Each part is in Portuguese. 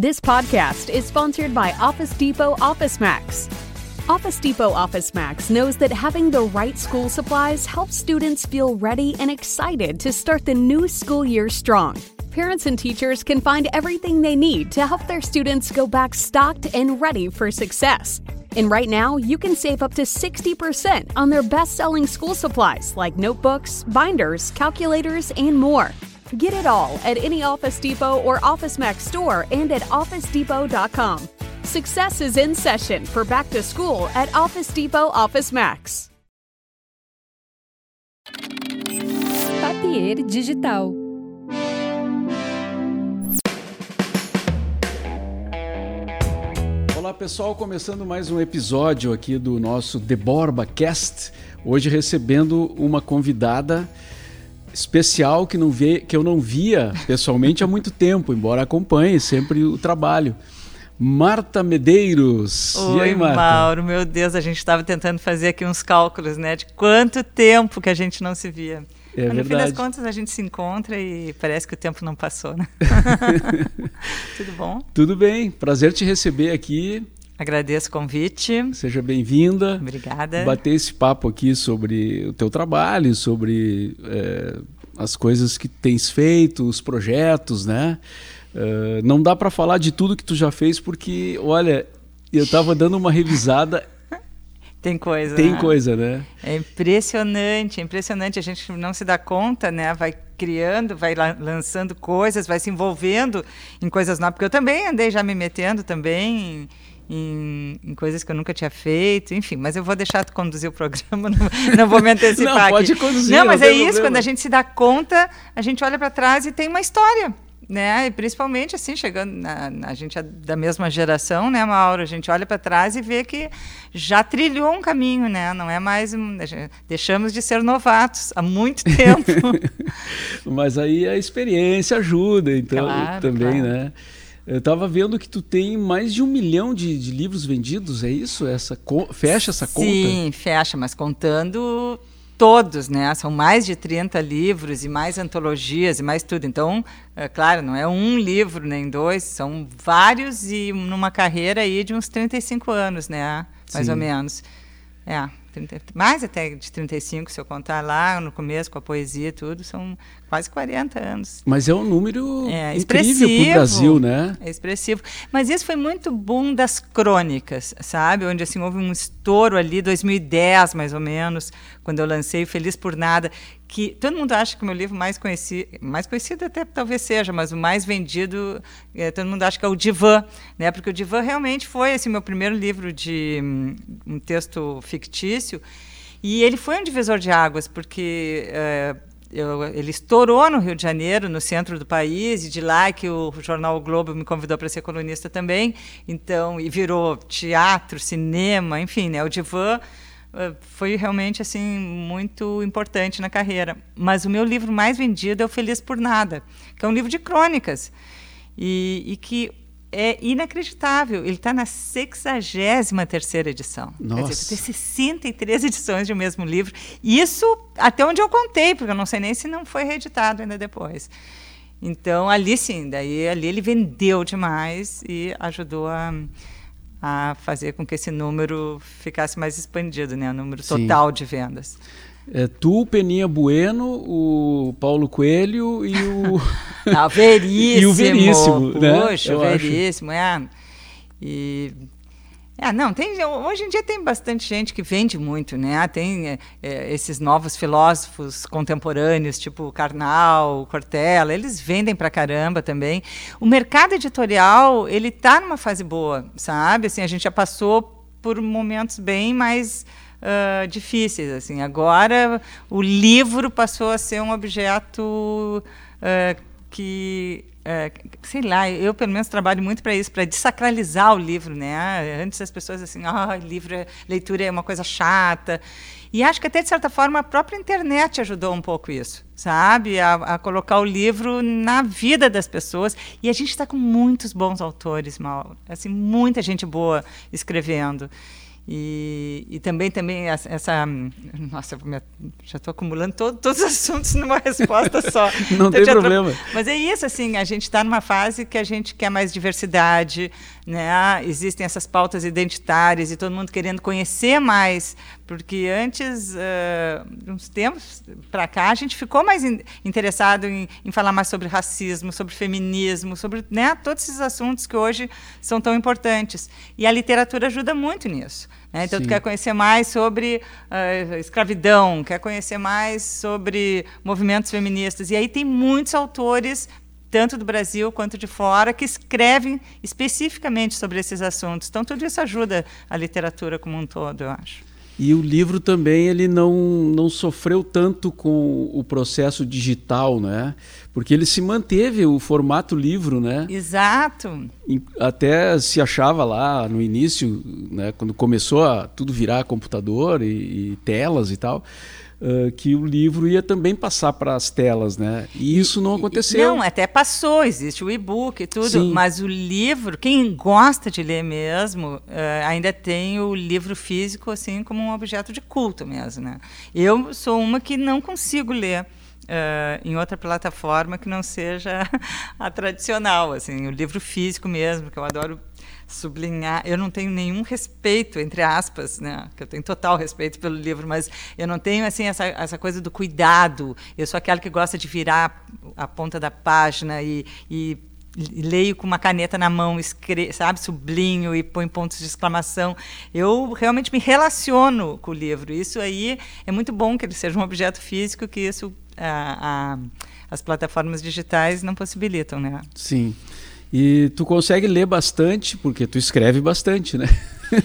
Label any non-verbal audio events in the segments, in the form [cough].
This podcast is sponsored by Office Depot Office Max. Office Depot Office Max knows that having the right school supplies helps students feel ready and excited to start the new school year strong. Parents and teachers can find everything they need to help their students go back stocked and ready for success. And right now, you can save up to 60% on their best selling school supplies like notebooks, binders, calculators, and more. Get it all at any Office Depot or Office Max store and at OfficeDepot.com. Success is in session for back to school at Office Depot Office Max. Papier Digital. Olá pessoal, começando mais um episódio aqui do nosso The Borba Cast. Hoje recebendo uma convidada especial que, não vê, que eu não via pessoalmente há muito tempo, embora acompanhe sempre o trabalho. Marta Medeiros. Oi, e aí, Marta? Mauro, meu Deus, a gente estava tentando fazer aqui uns cálculos, né, de quanto tempo que a gente não se via. É Mas no fim verdade. das contas a gente se encontra e parece que o tempo não passou, né? [laughs] Tudo bom? Tudo bem, prazer te receber aqui. Agradeço o convite. Seja bem-vinda. Obrigada. Bater esse papo aqui sobre o teu trabalho, sobre é, as coisas que tens feito, os projetos, né? É, não dá para falar de tudo que tu já fez porque, olha, eu estava dando uma revisada, [laughs] Tem coisa. tem né? coisa, né? É impressionante, é impressionante. A gente não se dá conta, né? Vai criando, vai la- lançando coisas, vai se envolvendo em coisas novas. Porque eu também andei já me metendo também em, em- coisas que eu nunca tinha feito, enfim. Mas eu vou deixar tu conduzir o programa, [laughs] não, não vou me antecipar Não, pode aqui. conduzir, Não, não mas tem é isso. problema. Quando a gente se dá conta, a gente olha para trás e tem uma história. Né? E principalmente assim, chegando na, na- a gente é da mesma geração, né, Mauro? A gente olha para trás e vê que já trilhou um caminho, né? Não é mais um, deixamos de ser novatos há muito [laughs] tempo. Mas aí a experiência ajuda, então Claro, também, claro. né? Eu estava vendo que tu tem mais de um milhão de, de livros vendidos, é isso? Essa fecha essa conta? Sim, fecha, mas contando todos, né? São mais de 30 livros e mais antologias e mais tudo. Então, é claro, não é um livro nem dois, são vários e numa carreira aí de uns 35 anos, né? Mais Sim. ou menos. É, 30 mais até de 35, se eu contar lá no começo com a poesia e tudo, são quase 40 anos. Mas é um número É, incrível para o Brasil, né? É expressivo. Mas isso foi muito boom das crônicas, sabe? Onde assim houve um estouro ali, 2010 mais ou menos, quando eu lancei Feliz por Nada, que todo mundo acha que o meu livro mais conhecido, mais conhecido até talvez seja, mas o mais vendido, eh, todo mundo acha que é o Divã, né? Porque o Divã realmente foi esse meu primeiro livro de hum, um texto fictício e ele foi um divisor de águas, porque eh, eu- ele estourou no Rio de Janeiro, no centro do país, e de lá que o jornal o Globo me convidou para ser colunista também. Então, e virou teatro, cinema, enfim, né? O Divã eh, foi realmente assim muito importante na carreira. Mas o meu livro mais vendido é o Feliz por Nada, que é um livro de crônicas e, e que é inacreditável. Ele está na 63 terceira edição. Quer Nossa. dizer, tem 63 edições de um mesmo livro. Isso até onde eu contei, porque eu não sei nem se não foi reeditado ainda depois. Então, ali sim, daí ali ele vendeu demais e ajudou a, a fazer com que esse número ficasse mais expandido, né? O número Sim. total de vendas. É tu, Peninha Bueno, o Paulo Coelho e o. [laughs] Ah, o veríssimo. [laughs] E o Veríssimo, né? Puxa, Eu o acho. veríssimo, é. E. É, não, tem, hoje em dia tem bastante gente que vende muito, né? Tem é, é, esses novos filósofos contemporâneos, tipo Karnal, Cortella, eles vendem pra caramba também. O mercado editorial, ele tá numa fase boa, sabe? Assim, a gente já passou por momentos bem mais ah, difíceis, assim. Agora, o livro passou a ser um objeto ah, que sei lá, eu pelo menos trabalho muito para isso, para desacralizar o livro, né? Antes as pessoas assim, ah, livro, é- leitura é uma coisa chata. E acho que até de certa forma a própria internet ajudou um pouco isso, sabe? A, a colocar o livro na vida das pessoas. E a gente está com muitos bons autores, Mauro. Assim, muita gente boa escrevendo. E, e também, também essa. Nossa, já estou acumulando todo, todos os [laughs] assuntos numa resposta só. [laughs] Não tem problema. Mas é isso, assim, a gente está numa fase que a gente quer mais diversidade, né? Existem essas pautas identitárias e todo mundo querendo conhecer mais, porque antes, uh, uns tempos para cá, a gente ficou mais in interessado em, em, falar mais sobre racismo, sobre feminismo, sobre né, todos esses assuntos que hoje são tão importantes. E a literatura ajuda muito nisso. Né? Então, Sim. tu quer conhecer mais sobre uh, escravidão, quer conhecer mais sobre movimentos feministas. E aí tem muitos autores tanto do Brasil quanto de fora, que escrevem especificamente sobre esses assuntos. Então, tudo isso ajuda a literatura como um todo, eu acho. E o livro também ele não, não sofreu tanto com o processo digital, né? Porque ele se manteve o formato livro, né? Exato. Até se achava lá no início, né, quando começou a tudo virar computador e, e telas e tal, uh, que o livro ia também passar para as telas, né? E isso não aconteceu. Não, até passou, existe o e-book e tudo, Sim. mas o livro, quem gosta de ler mesmo, uh, ainda tem o livro físico assim como um objeto de culto mesmo, né? Eu sou uma que não consigo ler Uh, em outra plataforma que não seja [laughs] a tradicional, assim, o livro físico mesmo, que eu adoro sublinhar. Eu não tenho nenhum respeito, entre aspas, né? Que eu tenho total respeito pelo livro, mas eu não tenho assim essa, essa coisa do cuidado. Eu sou aquela que gosta de virar a ponta da página e, e leio com uma caneta na mão, escre sabe, sublinho e põe pontos de exclamação. Eu realmente me relaciono com o livro. Isso aí é muito bom que ele seja um objeto físico, que isso a, a, as plataformas digitais não possibilitam, né? Sim. E tu consegue ler bastante, porque tu escreve bastante, né?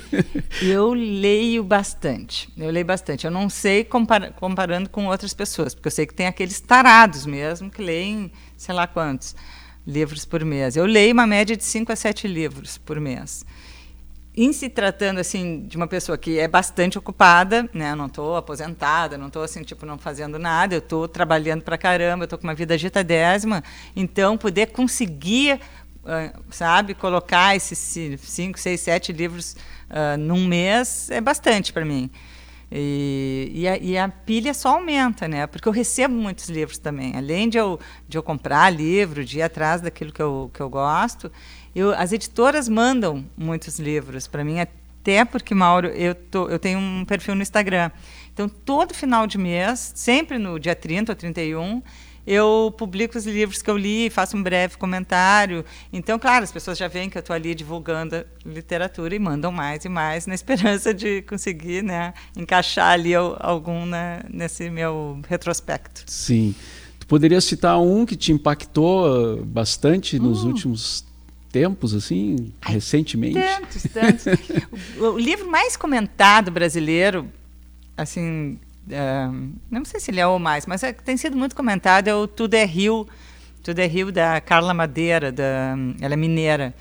[laughs] eu leio bastante. Eu leio bastante. Eu não sei compar comparando com outras pessoas, porque eu sei que tem aqueles tarados mesmo que leem, sei lá quantos livros por mês. Eu leio uma média de 5 a 7 livros por mês. Em se tratando assim de uma pessoa que é bastante ocupada, né? Eu não estou aposentada, não estou assim tipo não fazendo nada. Eu estou trabalhando para caramba, eu estou com uma vida agitadésima. Então poder conseguir sabe, colocar esses cinco, seis, sete livros uh, num mês é bastante para mim. E, e, a, e, a, pilha só aumenta, né? Porque eu recebo muitos livros também. Além de eu, de eu comprar livro, de ir atrás daquilo que eu, que eu gosto, eu, as editoras mandam muitos livros para mim, até porque, Mauro, eu, tô, eu tenho um perfil no Instagram. Então, todo final de mês, sempre no dia 30 ou 31, eu publico os livros que eu li, faço um breve comentário. Então, claro, as pessoas já veem que eu estou ali divulgando literatura e mandam mais e mais, na esperança de conseguir né, encaixar ali algum nesse meu retrospecto. Sim. Tu poderia citar um que te impactou uh, bastante nos hum. últimos tempos, assim, Ai, recentemente? Tantos, tantos. [laughs] o, o livro mais comentado brasileiro, assim, não sei se ele é o mais, mas é, tem sido muito comentado, é o Tudo é Rio, Tudo é Rio da Carla Madeira, da, ela é mineira.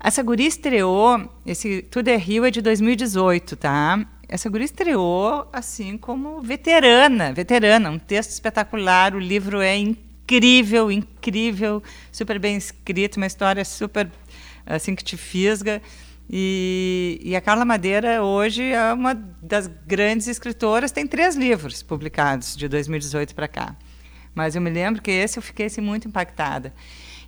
Essa guria estreou, esse Tudo é Rio é de 2018, tá? Essa guria estreou assim como veterana, veterana, um texto espetacular, o livro é incrível, incrível, super bem escrito, uma história super assim que te fisga. E, e, a Carla Madeira hoje é uma das grandes escritoras, tem três livros publicados de 2018 para cá. Mas eu me lembro que esse eu fiquei assim, muito impactada.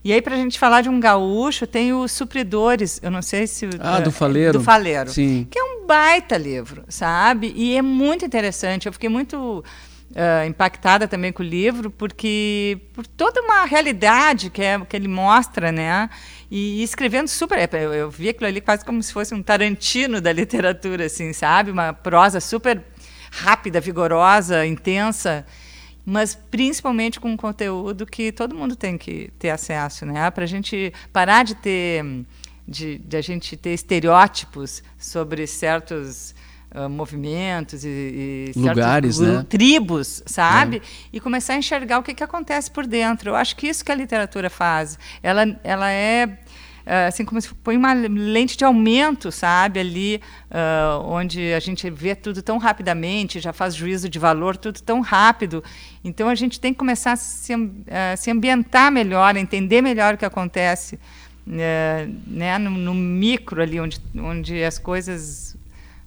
E aí, para a gente falar de um gaúcho, tem os Supridores, eu não sei se... Ah, do Faleiro. Do Faleiro. Sim. Que é um baita livro, sabe? E é muito interessante. Eu fiquei muito uh, impactada também com o livro, porque por toda uma realidade que, é, que ele mostra, né? E, escrevendo super. É, eu, eu vi aquilo ali quase como se fosse um Tarantino da literatura, assim, sabe? Uma prosa super rápida, vigorosa, intensa mas principalmente com um conteúdo que todo mundo tem que ter acesso, né? Para a gente parar de ter, de, de, a gente ter estereótipos sobre certos uh, movimentos e, e lugares, certos, né? tribos, sabe? É. E começar a enxergar o que, que acontece por dentro. Eu acho que isso que a literatura faz. Ela, ela é ah, assim como se põe uma lente de aumento, sabe, ali uh, onde a gente vê tudo tão rapidamente, já faz juízo de valor, tudo tão rápido. Então a gente tem que começar a se, uh, se ambientar melhor, a entender melhor o que acontece, uh, né, no, no, micro ali, onde, onde as coisas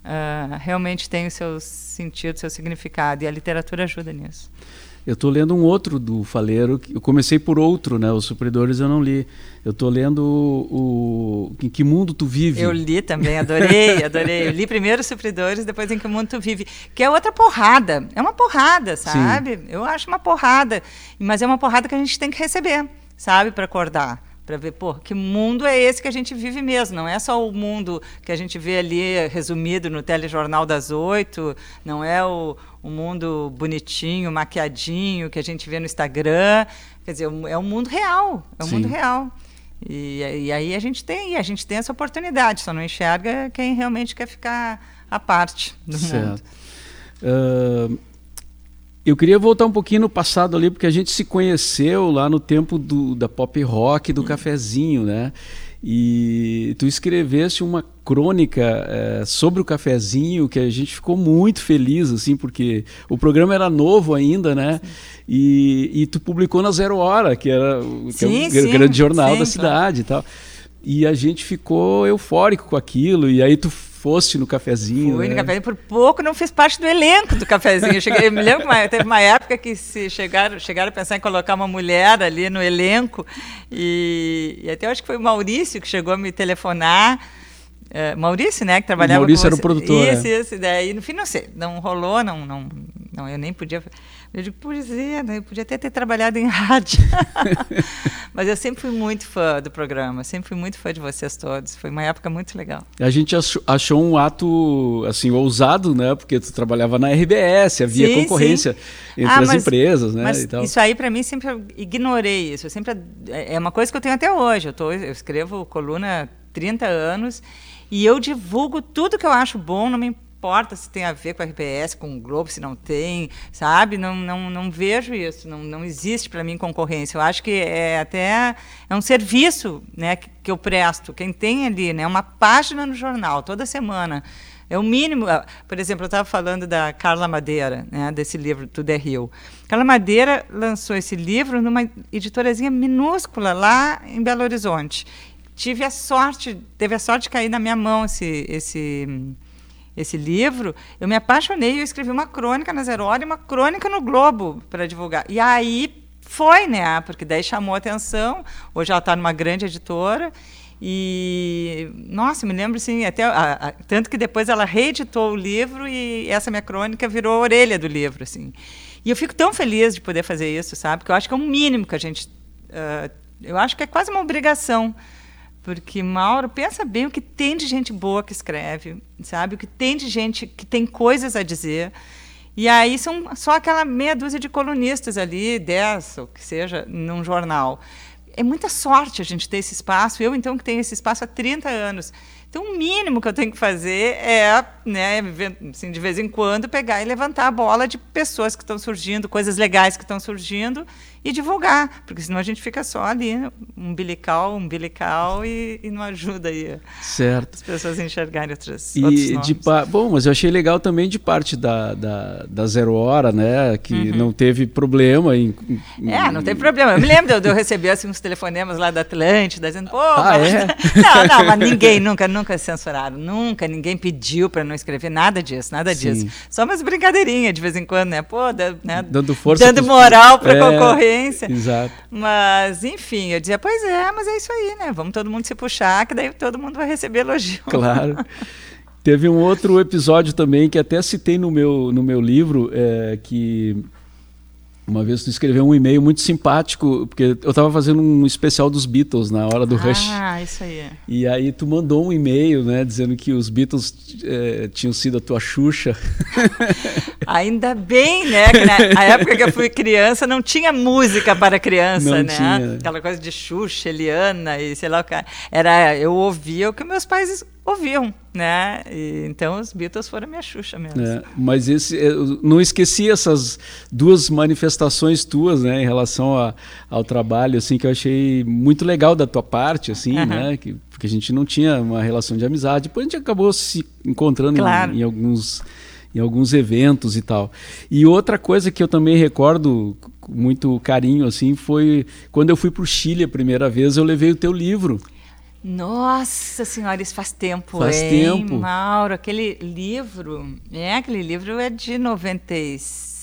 uh, realmente tem o seu sentido, o seu significado, e a literatura ajuda nisso. Eu estou lendo um outro do Faleiro. Eu comecei por outro, né? Os Supridores eu não li. Eu estou lendo o, o, Em Que Mundo Tu Vive. Eu li também, adorei, [laughs] adorei. Eu li primeiro os Supridores, depois Em Que Mundo Tu Vive. Que é outra porrada. É uma porrada, sabe? Sim. Eu acho uma porrada. Mas é uma porrada que a gente tem que receber, sabe? Para acordar para ver, pô, que mundo é esse que a gente vive mesmo? Não é só o mundo que a gente vê ali resumido no telejornal das oito, não é o, o mundo bonitinho, maquiadinho que a gente vê no Instagram. Quer dizer, é o mundo real, é o Sim. mundo real. E, e, aí a gente tem, a gente tem essa oportunidade, só não enxerga quem realmente quer ficar à parte do certo. mundo. Uh, eu queria voltar um pouquinho no passado ali, porque a gente se conheceu lá no tempo do, da pop rock, do cafezinho, né? E tu escreveste uma crônica é, sobre o cafezinho que a gente ficou muito feliz, assim, porque o programa era novo ainda, né? E, e tu publicou na Zero Hora, que era o, sim, que é o grande jornal sim, da cidade claro. e tal. E a gente ficou eufórico com aquilo, e aí tu foste no cafezinho. Fui né? no cafezinho, por pouco não fiz parte do elenco do cafezinho. Eu, cheguei, eu me lembro que teve uma época que se chegaram, chegaram a pensar em colocar uma mulher ali no elenco, e, e até acho que foi o Maurício que chegou a me telefonar. Uh, Maurício, né, que trabalhava o Maurício era o produtor. Isso, é. isso. Daí, no fim, não sei, não rolou, não, não, não eu nem podia eu digo, pois é, né? eu podia até ter trabalhado em [laughs] rádio. Mas eu sempre fui muito fã do programa, sempre fui muito fã de vocês todos. Foi uma época muito legal. A gente achou um ato assim ousado, né? Porque tu trabalhava na RBS, havia sim, concorrência sim. entre ah, as mas, empresas, né? Mas isso aí para mim sempre ignorei isso. Eu sempre é uma coisa que eu tenho até hoje. Eu tô, eu escrevo coluna há 30 anos e eu divulgo tudo que eu acho bom, não me importa se tem a ver com a RBS, com o Globo, se não tem, sabe? Não, não, não vejo isso, não, não existe para mim concorrência. Eu acho que é até é um serviço né, que, que eu presto. Quem tem ali né, uma página no jornal toda semana, é o mínimo. Ah, por exemplo, eu estava falando da Carla Madeira, né, desse livro Tudo é Rio. Carla Madeira lançou esse livro numa editorazinha minúscula lá em Belo Horizonte. Tive a sorte, teve a sorte de cair na minha mão esse, esse esse livro, eu me apaixonei eu escrevi uma crônica na Zero Hora e uma crônica no Globo para divulgar. E aí foi, né? Porque daí chamou atenção. Hoje ela está numa grande editora. E, nossa, me lembro assim, até a, a, tanto que depois ela reeditou o livro e essa minha crônica virou a orelha do livro, assim. E eu fico tão feliz de poder fazer isso, sabe? Porque eu acho que é um mínimo que a gente. Uh, eu acho que é quase uma obrigação porque, Mauro, pensa bem o que tem de gente boa que escreve, sabe? O que tem de gente que tem coisas a dizer. E aí são só aquela meia dúzia de colunistas ali, dez, ou que seja, num jornal. É muita sorte a gente ter esse espaço. Eu, então, que tenho esse espaço há 30 anos. Então, o mínimo que eu tenho que fazer é, né, assim, de vez em quando, pegar e levantar a bola de pessoas que estão surgindo, coisas legais que estão surgindo, e divulgar, porque senão a gente fica só ali, umbilical, umbilical e, e não ajuda aí certo. as pessoas a enxergarem outras, e de Bom, mas eu achei legal também de parte da, da, da Zero Hora, né, que uhum. não teve problema em, em, É, não teve problema. Eu me lembro de eu receber assim, uns telefonemas lá da Atlântida, dizendo, pô, ah, mas... é? [laughs] não, não, mas ninguém nunca, nunca censuraram, nunca, ninguém pediu para não escrever nada disso, nada Sim. disso. Só umas brincadeirinhas de vez em quando, né, pô, da, né, dando força, dando moral para é... concorrer Exato. Mas, enfim, eu dizia, pois é, mas é isso aí, né? Vamos todo mundo se puxar, que daí todo mundo vai receber elogio. [laughs] Claro. Teve um outro episódio também que até citei no meu, no meu livro, é, que uma vez tu escreveu um e-mail muito simpático, porque eu estava fazendo um especial dos Beatles na hora do ah, Rush. Ah, isso aí. E aí tu mandou um e-mail, né, dizendo que os Beatles é, tinham sido a tua Xuxa. [laughs] Ainda bem, né, que na época que eu fui criança não tinha música para criança, não né? Tinha. Aquela coisa de Xuxa, Eliana e sei lá o que. Era, eu ouvia o que meus pais ouviam, né? E, então os Beatles foram minha Xuxa mesmo. É, mas esse, eu não esqueci essas duas manifestações tuas, né, em relação a, ao trabalho, assim, que eu achei muito legal da tua parte, assim, uhum. né? Que, porque a gente não tinha uma relação de amizade. Depois a gente acabou se encontrando claro. em, em alguns em alguns eventos e tal. E outra coisa que eu também recordo com muito carinho assim foi quando eu fui para o Chile a primeira vez, eu levei o teu livro. Nossa senhora, isso faz tempo, Faz hein, tempo. Mauro? Aquele livro, é, aquele livro é de 96,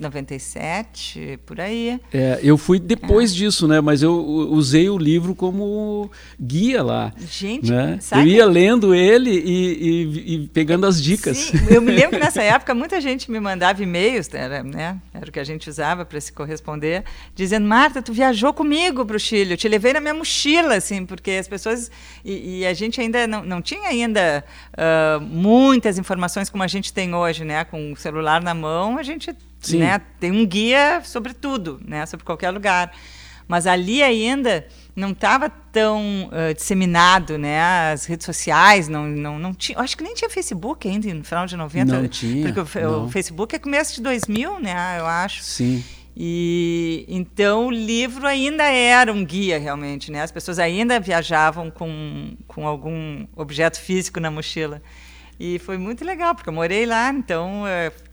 97, por aí. É, eu fui depois disso, né? Mas eu usei o livro como guia lá. Gente, né? sabe Eu ia lendo ele e, e- e pegando as dicas. Sim, eu me lembro que [laughs] nessa época muita gente me mandava e-mails, era, né, era o que a gente usava para se corresponder, dizendo: Marta, tu viajou comigo para o Chile, eu te levei na minha mochila, assim, porque as pessoas. E, e a gente ainda não, não tinha ainda ah, muitas informações como a gente tem hoje, né? Com o celular na mão, a gente Sim. né, tem um guia sobre tudo, né, sobre qualquer lugar. Mas ali ainda não estava tão ah, disseminado, né? As redes sociais não, não, não tinha. Acho que nem tinha Facebook ainda no final de 90. Não tinha, Porque o, não. o Facebook é começo de 2000, né? Eu acho. Sim. E então o livro ainda era um guia realmente, né? As pessoas ainda viajavam com, com algum objeto físico na mochila. E foi muito legal, porque eu morei lá, então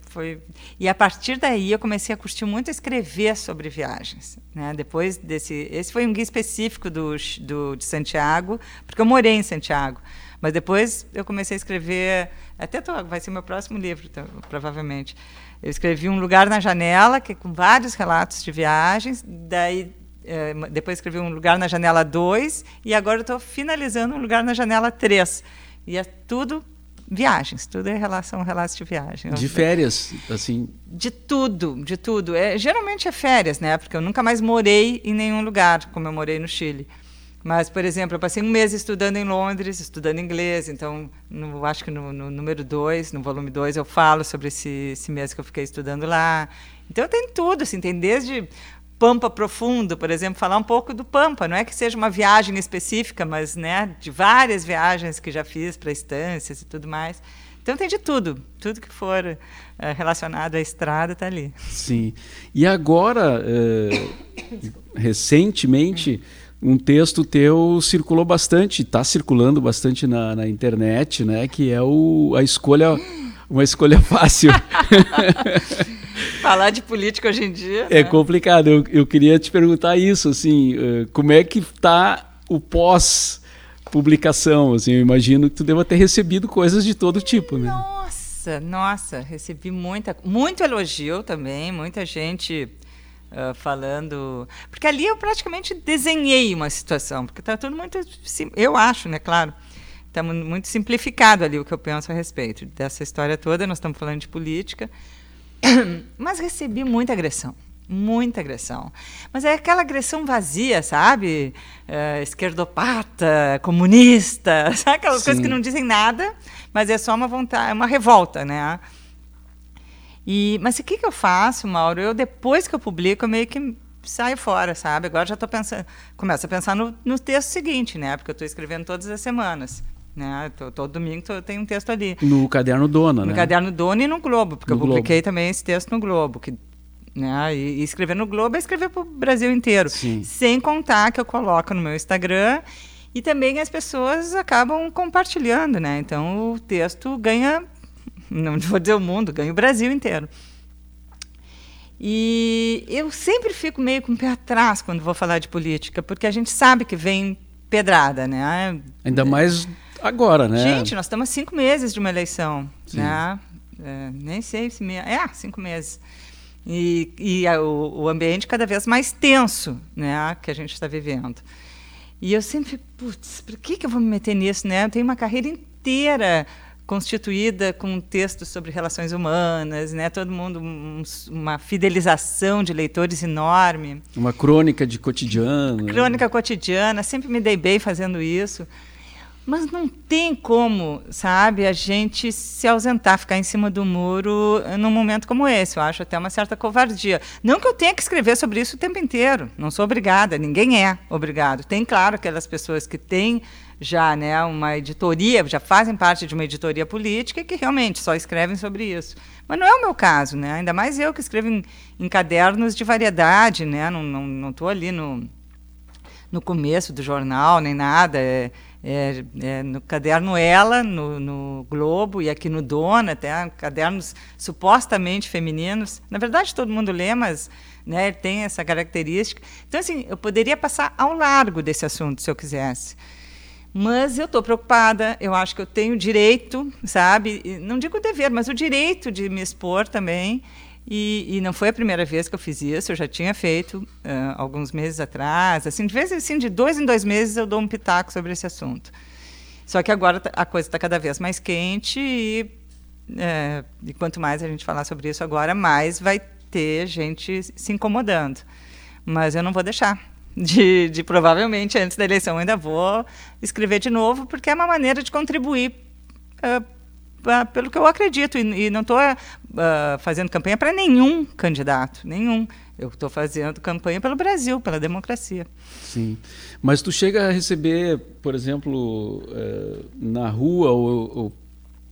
foi. E a partir daí eu comecei a curtir muito escrever sobre viagens, né? Depois desse, esse foi um guia específico do, do de Santiago, porque eu morei em Santiago. Mas depois eu comecei a escrever, até tô, vai ser meu próximo livro, então, provavelmente. Eu escrevi um lugar na janela, que é com vários relatos de viagens. Daí eh, depois escrevi um lugar na janela 2 e agora estou finalizando um lugar na janela 3. E é tudo viagens, tudo é relação relatos de viagem. De férias, assim. de tudo, de tudo. É, geralmente é férias, né? Porque eu nunca mais morei em nenhum lugar, como eu morei no Chile. Mas, por exemplo, eu passei um mês estudando em Londres, estudando inglês. Então, no- acho que no, no número 2, no volume 2, eu falo sobre esse, esse mês que eu fiquei estudando lá. Então, tem tudo, assim, tem desde Pampa Profundo, por exemplo, falar um pouco do Pampa. Não é que seja uma viagem específica, mas né, de várias viagens que já fiz para estâncias e tudo mais. Então, tem de tudo. Tudo que for eh, relacionado à estrada está ali. Sim. E agora, eh, recentemente, um texto teu circulou bastante, está circulando bastante na, na internet, né? Que é o, a escolha, uma escolha fácil. [laughs] [laughs] Falar de política hoje em dia. é né? complicado. Eu, eu queria te perguntar isso, assim, eh, como é que está o pós publicação? Assim, eu imagino que tu deva ter recebido coisas de todo tipo, né? Nossa, nossa, recebi muita, muito elogio também, muita gente ah, falando. Porque ali eu praticamente desenhei uma situação, porque está tudo muito. sim- Eu acho, né, claro. Está muito simplificado ali o que eu penso a respeito dessa história toda. Nós estamos falando de política. [coughs] Mas recebi muita agressão. Muita agressão. Mas é aquela agressão vazia, sabe? Eh, esquerdopata, comunista, [laughs] sabe aquelas coisas Sim. que não dizem nada, mas é só uma vontade, é uma revolta, né? E, mas o que, que eu faço, Mauro? Eu, depois que eu publico, eu meio que saio fora, sabe? Agora já estou pensando, começo a pensar no, no texto seguinte, né? Porque eu estou escrevendo todas as semanas. Né? Tô- todo domingo tem um texto ali. No caderno Dona, No né? Caderno Dona e no Globo, porque No eu Globo. publiquei também esse texto no Globo. Que, né, e, e escrever no Globo é escrever para o Brasil inteiro. Sim. Sem contar que eu coloco no meu Instagram e também as pessoas acabam compartilhando. Né? Então o texto ganha, não [laughs] vou dizer o mundo, ganha o Brasil inteiro. E eu sempre fico meio com o pé atrás quando vou falar de política, porque a gente sabe que vem pedrada, né? Ainda mais agora, né? Gente, nós estamos a cinco meses de uma eleição, Sim. né? É, nem sei se me... é cinco meses e, e a- o, o ambiente cada vez mais tenso, né, que a gente está vivendo. E eu sempre, putz, por que que eu vou me meter nisso, né? Eu tenho uma carreira inteira constituída com textos sobre relações humanas, né? Todo mundo um- uma fidelização de leitores enorme. Uma crônica de cotidiano. né? Crônica cotidiana, sempre me dei bem fazendo isso. Mas não tem como, sabe, a gente se ausentar, ficar em cima do muro num momento como esse. Eu acho até uma certa covardia. Não que eu tenha que escrever sobre isso o tempo inteiro. Não sou obrigada, ninguém é obrigado. Tem, claro, aquelas pessoas que têm já né, uma editoria, já fazem parte de uma editoria política que realmente só escrevem sobre isso. Mas não é o meu caso, né? ainda mais eu que escrevo em, em cadernos de variedade, né? não estou não, estou ali no, no começo do jornal, nem nada. É, é, é no caderno Ela, no, no, Globo e aqui no Dona, até cadernos supostamente femininos. Na verdade, todo mundo lê, mas né, tem essa característica. Então, assim, eu poderia passar ao largo desse assunto, se eu quisesse. Mas eu estou preocupada, eu acho que eu tenho direito, sabe? Não digo dever, mas o direito de me expor também. E, e, não foi a primeira vez que eu fiz isso, eu já tinha feito uh, alguns meses atrás. Assim, de vez assim, de dois em dois meses eu dou um pitaco sobre esse assunto. Só que agora tá, a coisa está cada vez mais quente e, e quanto mais a gente falar sobre isso agora, mais vai ter gente se incomodando. Mas eu não vou deixar. De, de provavelmente antes da eleição ainda vou escrever de novo, porque é uma maneira de contribuir uh, pelo que eu acredito. E, e não estou uh, fazendo campanha para nenhum candidato, nenhum. Eu estou fazendo campanha pelo Brasil, pela democracia. Sim. Mas tu chega a receber, por exemplo, uh, na rua ou, ou,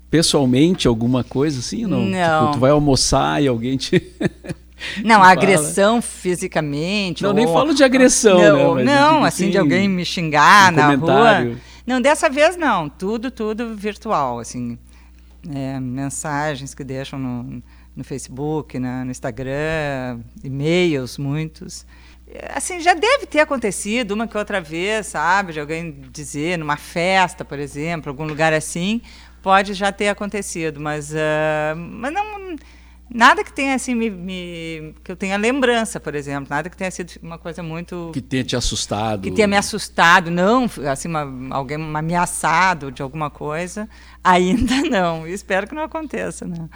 pessoalmente alguma coisa assim? Não. não. Tipo, tu vai almoçar e alguém te. [laughs] Não, agressão fisicamente. Não, ou... nem falo de agressão. Não, né? não assim, assim, de alguém me xingar um na comentário. rua. Não, dessa vez não. Tudo, tudo virtual, assim é, mensagens que deixam no, no Facebook, na, no Instagram, e-mails, muitos. Assim, já deve ter acontecido uma que outra vez, sabe? De alguém dizer, numa festa, por exemplo, algum lugar assim, pode já ter acontecido, mas, uh, mas não Nada que tenha assim me, me, que eu tenha lembrança, por exemplo, nada que tenha sido uma coisa muito que tenha te assustado, que tenha me assustado, não, assim uma, alguém me ameaçado de alguma coisa, ainda [laughs] não. Espero que não aconteça, né?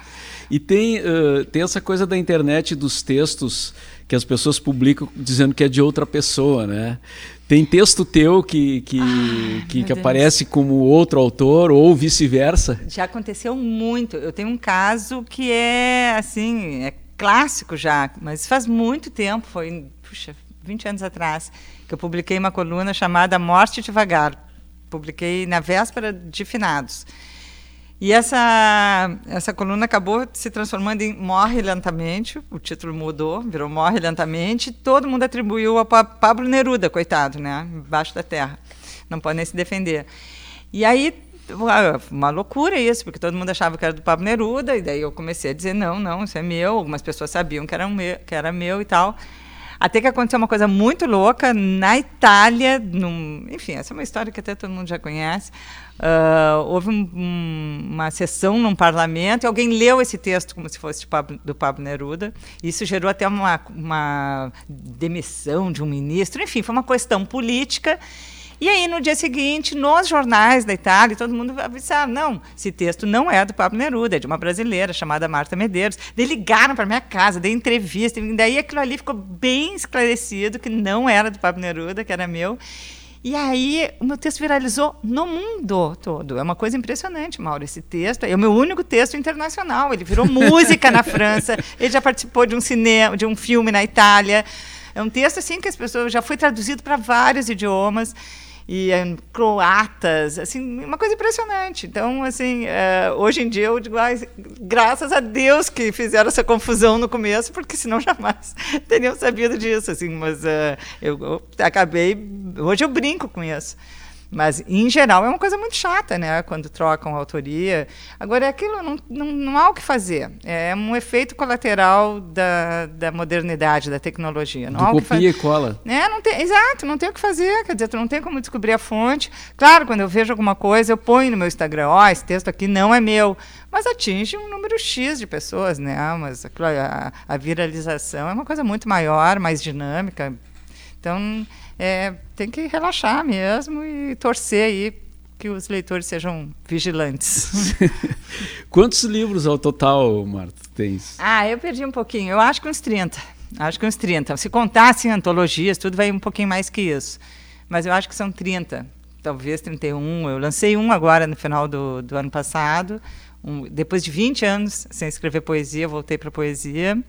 E tem uh, tem essa coisa da internet dos textos que as pessoas publicam dizendo que é de outra pessoa, né? Tem texto teu que, que, Ai, que, que aparece como outro autor ou vice-versa? Já aconteceu muito. Eu tenho um caso que é, assim, é clássico já, mas faz muito tempo, foi, puxa, 20 anos atrás, que eu publiquei uma coluna chamada Morte Devagar. Publiquei na véspera de finados. E essa, essa coluna acabou se transformando em Morre Lentamente, o título mudou, virou Morre Lentamente, todo mundo atribuiu a Pablo Neruda, coitado, né, embaixo da terra, não pode nem se defender. E aí, uma loucura isso, porque todo mundo achava que era do Pablo Neruda, e daí eu comecei a dizer, não, não, isso é meu, algumas pessoas sabiam que era meu, que era meu e tal, até que aconteceu uma coisa muito louca na Itália, num, enfim, essa é uma história que até todo mundo já conhece. Uh, houve um, um, uma sessão num parlamento e alguém leu esse texto como se fosse Pablo, do Pablo Neruda. Isso gerou até uma, uma demissão de um ministro. Enfim, foi uma questão política. E aí, no dia seguinte, nos jornais da Itália, todo mundo avisava, não, esse texto não é do Pablo Neruda, é de uma brasileira chamada Marta Medeiros. Daí ligaram para minha casa, dei entrevista, daí aquilo ali ficou bem esclarecido que não era do Pablo Neruda, que era meu. E aí, o meu texto viralizou no mundo todo. É uma coisa impressionante, Mauro. Esse texto é o meu único texto internacional. Ele virou [laughs] música na França. Ele já participou de um cinema, de um filme na Itália. É um texto assim que as pessoas já foi traduzido para vários idiomas e um, croatas, assim, uma coisa impressionante. Então, assim, uh, hoje em dia eu digo, ah, graças a Deus que fizeram essa confusão no começo, porque senão [laughs] jamais teriam sabido disso, assim, mas uh, eu, eu acabei, hoje eu brinco com isso. Mas, em geral, é uma coisa muito chata, né? Quando trocam a autoria. Agora, é aquilo não, não, não há o que fazer. É um efeito colateral da, da modernidade, da tecnologia. Não Do há copia o que fazer. e cola. É, não tem, exato, não tem o que fazer. Quer dizer, tu não tem como descobrir a fonte. Claro, quando eu vejo alguma coisa, eu ponho no meu Instagram, ó, oh, esse texto aqui não é meu. Mas atinge um número X de pessoas, né? Mas a, a viralização é uma coisa muito maior, mais dinâmica. Então, é, tem que relaxar mesmo e torcer aí que os leitores sejam vigilantes. [laughs] Quantos livros ao total, Marta, tens? Ah, eu perdi um pouquinho. Eu acho que uns 30. Acho que uns 30. Se contassem antologias, tudo vai um pouquinho mais que isso. Mas eu acho que são 30, talvez 31. Eu lancei um agora no final do, do ano passado. Um, depois de 20 anos sem escrever poesia, voltei para a poesia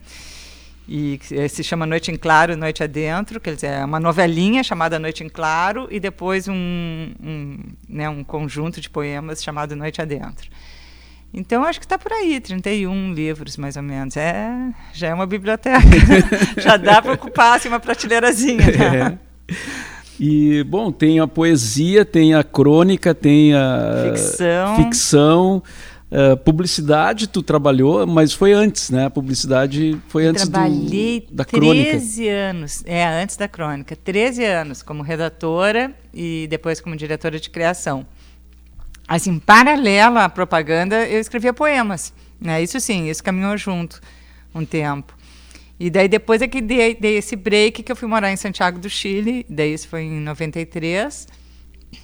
e se chama Noite em Claro, Noite Adentro, quer dizer, é uma novelinha chamada Noite em Claro e depois um, um, né, um conjunto de poemas chamado Noite Adentro. Então, acho que está por aí, 31 livros, mais ou menos. É, já é uma biblioteca. [laughs] [laughs] já dá para ocupar assim, uma prateleirazinha. [laughs] Né? É. E, bom, tem a poesia, tem a crônica, tem a ficção. ficção Uh, publicidade tu trabalhou, mas foi antes, né? A publicidade foi antes Trabalhei do, da crônica. 13 anos, é, antes da crônica. 13 anos como redatora e depois como diretora de criação. Assim, paralelo à propaganda, eu escrevia poemas. Né? Isso sim, isso caminhou junto um tempo. E daí depois é que dei, dei esse break que eu fui morar em Santiago do Chile, daí isso foi em 93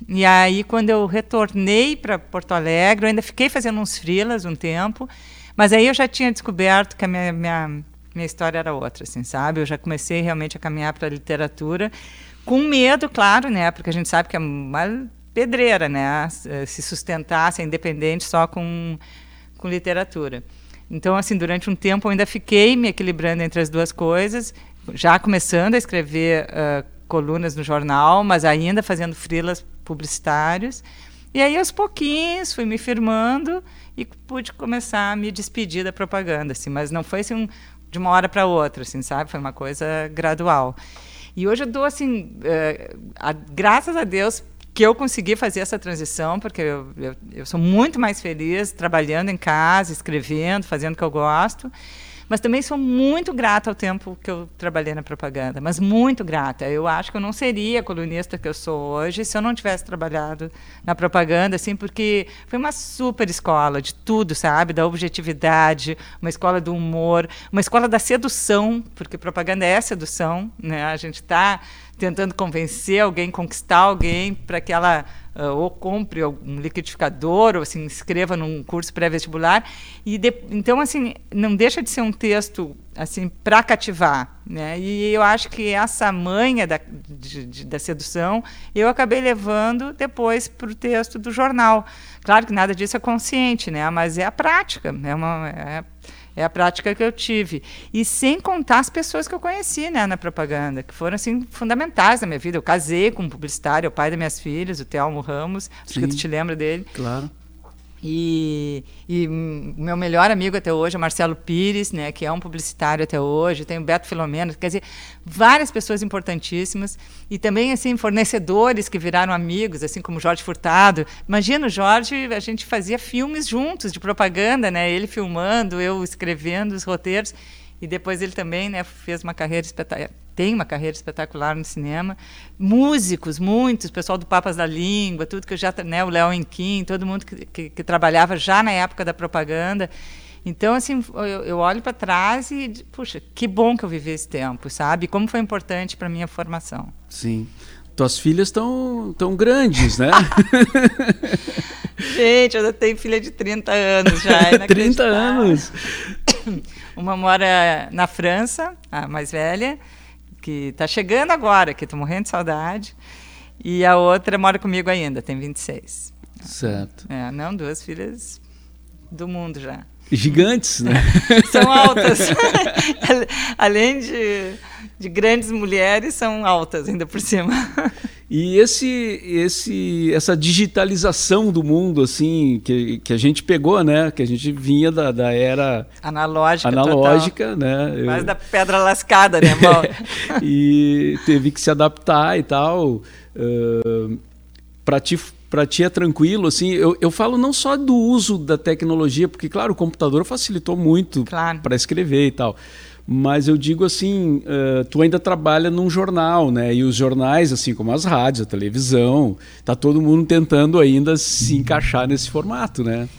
e aí, quando eu retornei para Porto Alegre, eu ainda fiquei fazendo uns frilas um tempo, mas aí eu já tinha descoberto que a minha, minha, minha história era outra, assim, sabe? Eu já comecei realmente a caminhar para a literatura, com medo, claro, né? Porque a gente sabe que é uma pedreira, né? Se sustentar, ser independente só com, com literatura. Então, assim, durante um tempo eu ainda fiquei me equilibrando entre as duas coisas, já começando a escrever uh, colunas no jornal, mas ainda fazendo frilas publicitários. E aí, aos pouquinhos, fui me firmando e pude começar a me despedir da propaganda, assim, mas não foi assim um, de uma hora para outra, assim, sabe? Foi uma coisa gradual. E hoje eu dou, assim, uh, a, graças a Deus que eu consegui fazer essa transição, porque eu, eu, eu sou muito mais feliz trabalhando em casa, escrevendo, fazendo o que eu gosto. Mas também sou muito grata ao tempo que eu trabalhei na propaganda, mas muito grata. Eu acho que eu não seria a colunista que eu sou hoje se eu não tivesse trabalhado na propaganda, assim, porque foi uma super escola de tudo, sabe? Da objetividade, uma escola do humor, uma escola da sedução, porque propaganda é sedução, né? A gente está tentando convencer alguém, conquistar alguém para que ela uh, ou compre um liquidificador ou assim inscreva num curso pré-vestibular. E de, então assim não deixa de ser um texto assim para cativar né? E eu acho que essa manha da, de, de, da sedução eu acabei levando depois para o texto do jornal. Claro que nada disso é consciente né? Mas é a prática é uma é, é a prática que eu tive. E sem contar as pessoas que eu conheci né, na propaganda, que foram assim, fundamentais na minha vida. Eu casei com um publicitário, o pai das minhas filhas, o Telmo Ramos. Acho Sim. que tu te lembra dele. Claro. E, e meu melhor amigo até hoje é Marcelo Pires, né, que é um publicitário até hoje. Tem o Beto Filomeno, quer dizer, várias pessoas importantíssimas e também assim fornecedores que viraram amigos, assim como Jorge Furtado. Imagina o Jorge, a gente fazia filmes juntos de propaganda, né? Ele filmando, eu escrevendo os roteiros. E depois ele também né, fez uma carreira espetacular, tem uma carreira espetacular no cinema. Músicos, muitos, pessoal do Papas da Língua, tudo que eu já, né, o Léo Enquim, todo mundo que, que, que, trabalhava já na época da propaganda. Então, assim, eu, olho para trás e, puxa, que bom que eu vivi esse tempo, sabe? Como foi importante para minha formação. Sim. Tuas filhas estão tão grandes, né? [laughs] Gente, eu tenho filha de 30 anos já. [laughs] 30 anos. [coughs] Uma mora na França, a mais velha, que está chegando agora, que estou morrendo de saudade. E a outra mora comigo ainda, tem 26. Certo. É, não, duas filhas do mundo já. Gigantes, né? são altas. [laughs] [laughs] Além de, de grandes mulheres, são altas ainda por cima. E esse, esse, essa digitalização do mundo, assim, que, que a gente pegou, né? Que a gente vinha da, da era analógica, analógica né? Mais da pedra lascada, né, [laughs] mal? e teve que se adaptar e tal. Uh, para ti, para ti é tranquilo, assim. Eu, eu falo não só do uso da tecnologia, porque, claro, o computador facilitou muito claro. para escrever e tal mas eu digo assim, uh, tu ainda trabalha num jornal, né? E os jornais, assim como as rádios, a televisão, tá todo mundo tentando ainda se encaixar nesse formato, né?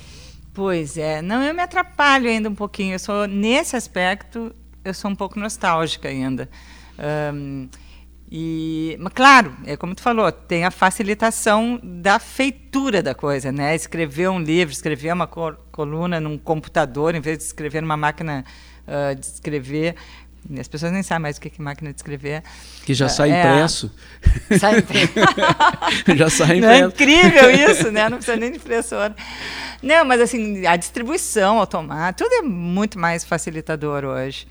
Pois é, não, eu me atrapalho ainda um pouquinho. Eu sou nesse aspecto, eu sou um pouco nostálgica ainda. Um, e, mas claro, é como tu falou, tem a facilitação da feitura da coisa, né? Escrever um livro, escrever uma coluna num computador, em vez de escrever numa máquina uh, de escrever. As pessoas nem sabem mais o que é máquina de escrever. Que já sai é, impresso. [laughs] Sai impresso. [laughs] já sai impresso. Não é incrível isso, né? Não precisa nem de impressora. Não, mas assim, a distribuição automática, tudo é muito mais facilitador hoje.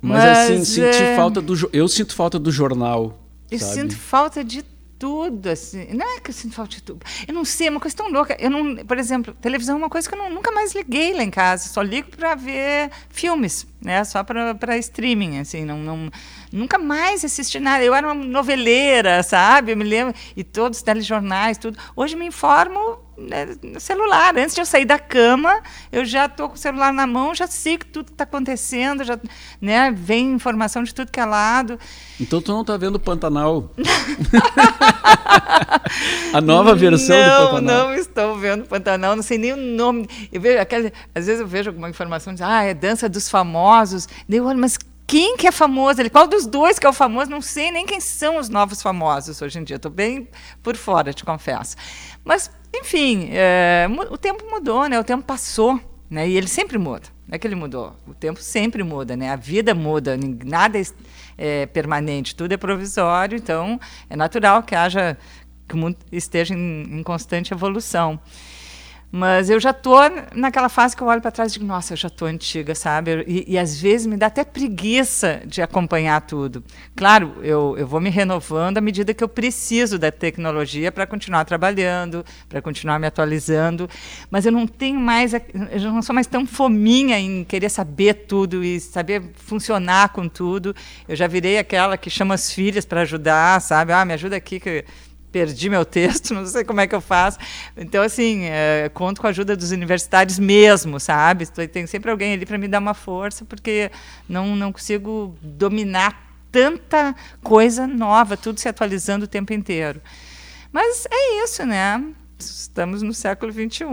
Mas, mas assim, é... falta do eu sinto falta do jornal. Eu sabe? sinto falta de tudo, assim. Não é que eu sinto falta de tudo. Eu não sei, é uma coisa tão louca. Eu não, por exemplo, televisão é uma coisa que eu não, nunca mais liguei lá em casa. Só ligo para ver filmes, né? Só para streaming, assim. Não, não, nunca mais assisti nada. Eu era uma noveleira, sabe? Eu me lembro. E todos os telejornais, tudo. Hoje me informo né, no celular. Antes de eu sair da cama, eu já estou com o celular na mão, já sei que tudo está acontecendo, já né, vem informação de tudo que é lado. Então tu não está vendo Pantanal? [laughs] a nova versão não, do Pantanal. Não, estou vendo Pantanal, não sei nem o nome. Eu vejo aquela, às vezes eu vejo alguma informação, diz, ah, é dança dos famosos. Daí eu olho, mas quem que é famoso? Qual dos dois que é o famoso? Não sei nem quem são os novos famosos hoje em dia. Estou bem por fora, te confesso. Mas, enfim, é, o tempo mudou, né? O tempo passou, né? E ele sempre muda. Não é que ele mudou. O tempo sempre muda, né? A vida muda. Nada é permanente. Tudo é provisório. Então, é natural que haja que o mundo esteja em, em constante evolução. Mas eu já tô naquela fase que eu olho para trás e digo, nossa, eu já tô antiga, sabe? E, e, às vezes me dá até preguiça de acompanhar tudo. Claro, eu, eu vou me renovando à medida que eu preciso da tecnologia para continuar trabalhando, para continuar me atualizando. Mas eu não tenho mais, eu não sou mais tão fominha em querer saber tudo e saber funcionar com tudo. Eu já virei aquela que chama as filhas para ajudar, sabe? Ah, me ajuda aqui que perdi meu texto, [laughs] não sei como é que eu faço. Então, assim, é, conto com a ajuda dos universitários mesmo, sabe? Tem sempre alguém ali para me dar uma força, porque não, não consigo dominar tanta coisa nova, tudo se atualizando o tempo inteiro. Mas é isso, né? Estamos no século XXI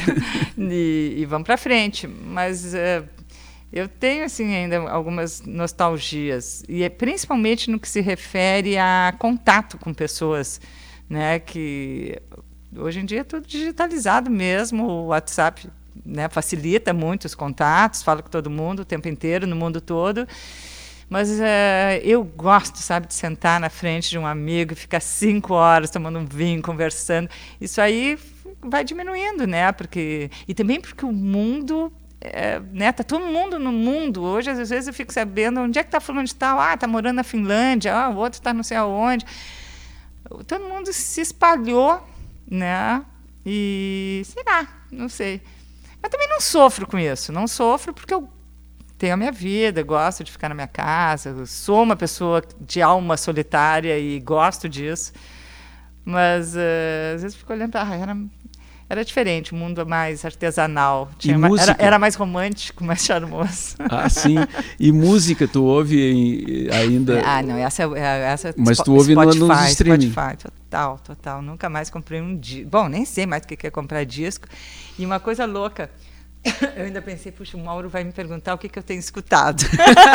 [laughs] e, e vamos para frente. Mas é, eu tenho assim ainda algumas nostalgias e é principalmente no que se refere a contato com pessoas, né? Que hoje em dia é tudo digitalizado mesmo. O WhatsApp né, facilita muito os contatos, falo com todo mundo o tempo inteiro, no mundo todo. Mas é, eu gosto, sabe, de sentar na frente de um amigo e ficar cinco horas tomando um vinho, conversando. Isso aí vai diminuindo, né? Porque e também porque o mundo é, né, tá todo mundo no mundo. Hoje, às vezes, eu fico sabendo onde é que está falando de tal. Ah, está morando na Finlândia, ah, o outro está não sei aonde. Todo mundo se espalhou, né? E será, não sei. Mas também não sofro com isso. Não sofro porque eu tenho a minha vida, gosto de ficar na minha casa, sou uma pessoa de alma solitária e gosto disso. Mas uh, às vezes fico olhando, ah, era era diferente, o mundo é mais artesanal. Tinha uma, era, era, mais romântico, [laughs] mais charmoso. Ah, sim. E música, tu ouve em, ainda? Ah, não, essa é essa Mas tu ouve Spotify, no, no streaming. Spotify, total, total. Nunca mais comprei um disco. Bom, nem sei mais o que é comprar disco. E uma coisa louca, [laughs] eu ainda pensei, puxa, o Mauro vai me perguntar o que, que eu tenho escutado.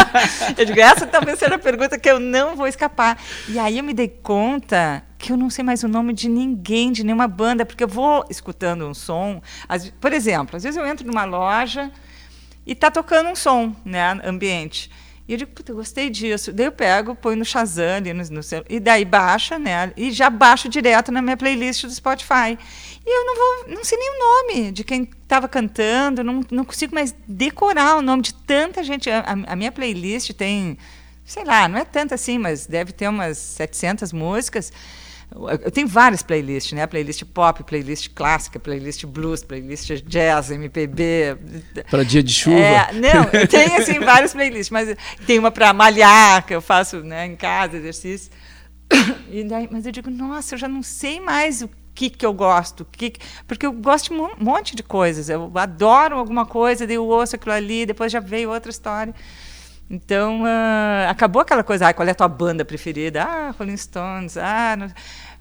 [laughs] eu digo, essa talvez seja a pergunta que eu não vou escapar. E aí eu me dei conta que eu não sei mais o nome de ninguém, de nenhuma banda, porque eu vou escutando um som. por exemplo, às vezes eu entro numa loja e está tocando um som né, ambiente. E eu digo, puta, eu gostei disso. Daí eu pego, põe no Shazam, ali no, no, e daí baixa, né? E já baixo direto na minha playlist do Spotify. E eu não vou, não sei nem o nome de quem estava cantando, não, não consigo mais decorar o nome de tanta gente. A, a, minha playlist tem, sei lá, não é tanta assim, mas deve ter umas 700 músicas. Eu tenho várias playlists, né? Playlist pop, playlist clássica, playlist blues, playlist jazz, MPB. Para dia de chuva? É, não, [laughs] tenho assim várias playlists, mas tem uma para malhar, que eu faço né, em casa, exercício. [coughs] E daí, mas eu digo, nossa, eu já não sei mais o que, que eu gosto, que, porque eu gosto de um monte de coisas. Eu adoro alguma coisa, daí eu ouço aquilo ali, depois já veio outra história. Então, uh, acabou aquela coisa, ah, qual é a tua banda preferida? Ah, Rolling Stones, ah,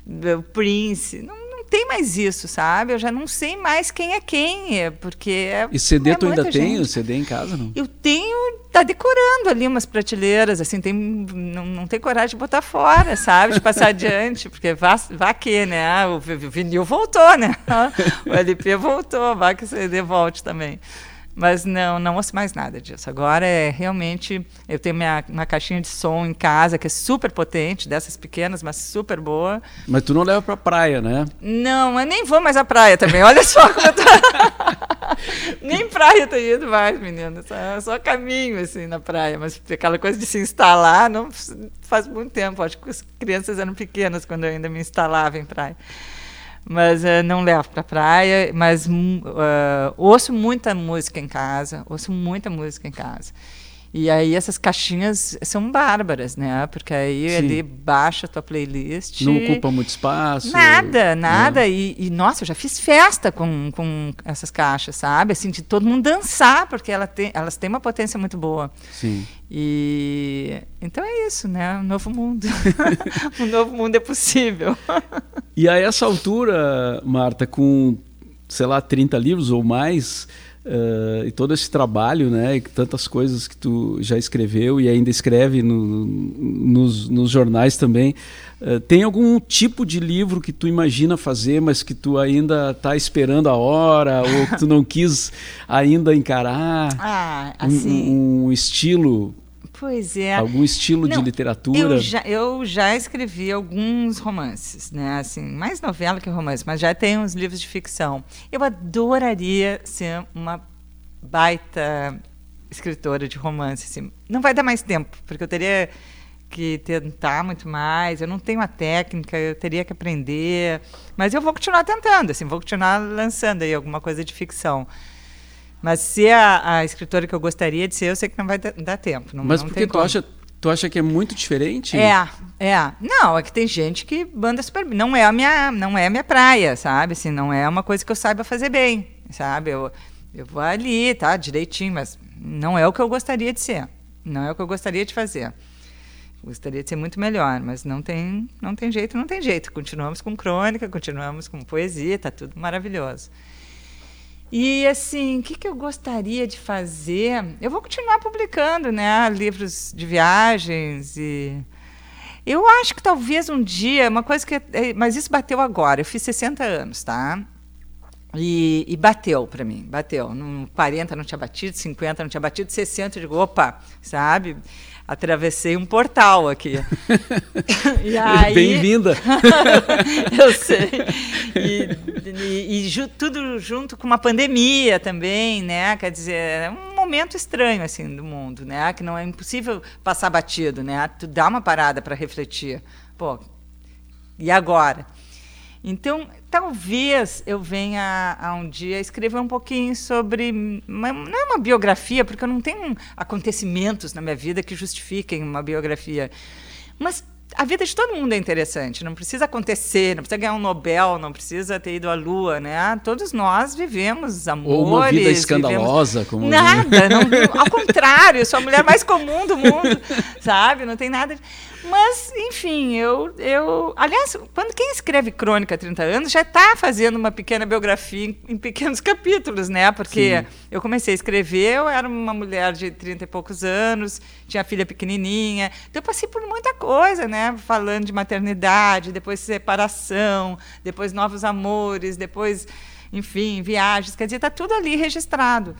no, Prince. Não, não tem mais isso, sabe? Eu já não sei mais quem é quem, é, porque é, E CD é tu ainda gente. tem o CD em casa, não? Eu tenho, tá decorando ali umas prateleiras, assim, tem, não, não tem coragem de botar fora, sabe? De passar [laughs] adiante, porque vá, vá que, né? O vinil voltou, né? [laughs] O LP voltou, vá que o CD volte também. Mas não, não ouço mais nada disso. Agora é realmente. Eu tenho minha, uma caixinha de som em casa que é super potente, dessas pequenas, mas super boa. Mas tu não leva pra praia, né? Não, eu nem vou mais à praia também. Olha só como eu tô. [laughs] nem praia eu tenho ido mais, menina. Só, só caminho assim na praia. Mas aquela coisa de se instalar não faz muito tempo. Acho que as crianças eram pequenas quando eu ainda me instalava em praia mas uh, não levo para praia, mas uh, ouço muita música em casa, ouço muita música em casa. E aí essas caixinhas são bárbaras, né? Porque aí Sim. ele baixa a tua playlist. Não ocupa muito espaço. Nada, nada. É. E, e, nossa, eu já fiz festa com, com essas caixas, sabe? Assim, de todo mundo dançar, porque ela tem, elas têm uma potência muito boa. Sim. E então é isso, né? Um novo mundo. [laughs] [laughs] um novo mundo é possível. e a essa altura, Marta, com, sei lá, 30 livros ou mais Uh, e todo esse trabalho, né, e tantas coisas que tu já escreveu e ainda escreve no, nos, nos, jornais também, uh, tem algum tipo de livro que tu imagina fazer, mas que tu ainda está esperando a hora [laughs] ou que tu não quis ainda encarar? Ah, assim... um, um estilo Pois é. Algum estilo Não, de literatura? Eu já, eu já escrevi alguns romances, né? Assim, mais novela que romance, mas já tenho uns livros de ficção. Eu adoraria ser uma baita escritora de romance. Assim. Não vai dar mais tempo, porque eu teria que tentar muito mais. Eu não tenho a técnica, eu teria que aprender. Mas eu vou continuar tentando, assim, vou continuar lançando aí alguma coisa de ficção. Mas se a, a escritora que eu gostaria de ser, eu sei que não vai dar tempo. Não, Mas não porque tu acha, tu acha que é muito diferente? É, é. Não, é que tem gente que banda super Não é a minha, não é a minha praia, sabe? Assim, não é uma coisa que eu saiba fazer bem, sabe? Eu, eu vou ali, tá, direitinho, mas não é o que eu gostaria de ser. Não é o que eu gostaria de fazer. Gostaria de ser muito melhor, mas não tem, não tem jeito, não tem jeito. Continuamos com crônica, continuamos com poesia, tá tudo maravilhoso. E assim, o que, que eu gostaria de fazer? Eu vou continuar publicando, né, livros de viagens e eu acho que talvez um dia, uma coisa que, é, mas isso bateu agora. Eu fiz 60 anos, tá? E, e bateu para mim, bateu. No 40 não tinha batido, 50 não tinha batido, 60 eu digo, opa, sabe? Atravessei um portal aqui. [laughs] [laughs] aí... Bem-vinda! [laughs] eu sei. E, e, e ju, tudo junto com uma pandemia também, né? Quer dizer, é um momento estranho assim do mundo, né? Que não é impossível passar batido, né? Tu dá uma parada para refletir. Pô, e agora? Então, talvez eu venha a um dia escrever um pouquinho sobre. Uma, não é uma biografia, porque eu não tenho acontecimentos na minha vida que justifiquem uma biografia. Mas a vida de todo mundo é interessante, não precisa acontecer, não precisa ganhar um Nobel, não precisa ter ido à Lua, né? Todos nós vivemos amores. Ou uma vida escandalosa, vivemos... como Nada, não, ao contrário, eu sou a mulher mais comum do mundo, [laughs] sabe? Não tem nada. Mas, enfim, eu, eu. Aliás, quando quem escreve crônica há 30 anos já está fazendo uma pequena biografia em, em, pequenos [laughs] capítulos, né? Porque Sim. eu comecei a escrever, eu era uma mulher de 30 e poucos anos, tinha filha pequenininha. Então, eu passei por muita coisa, né? Falando de maternidade, depois separação, depois novos amores, depois, enfim, viagens. Quer dizer, está tudo ali registrado.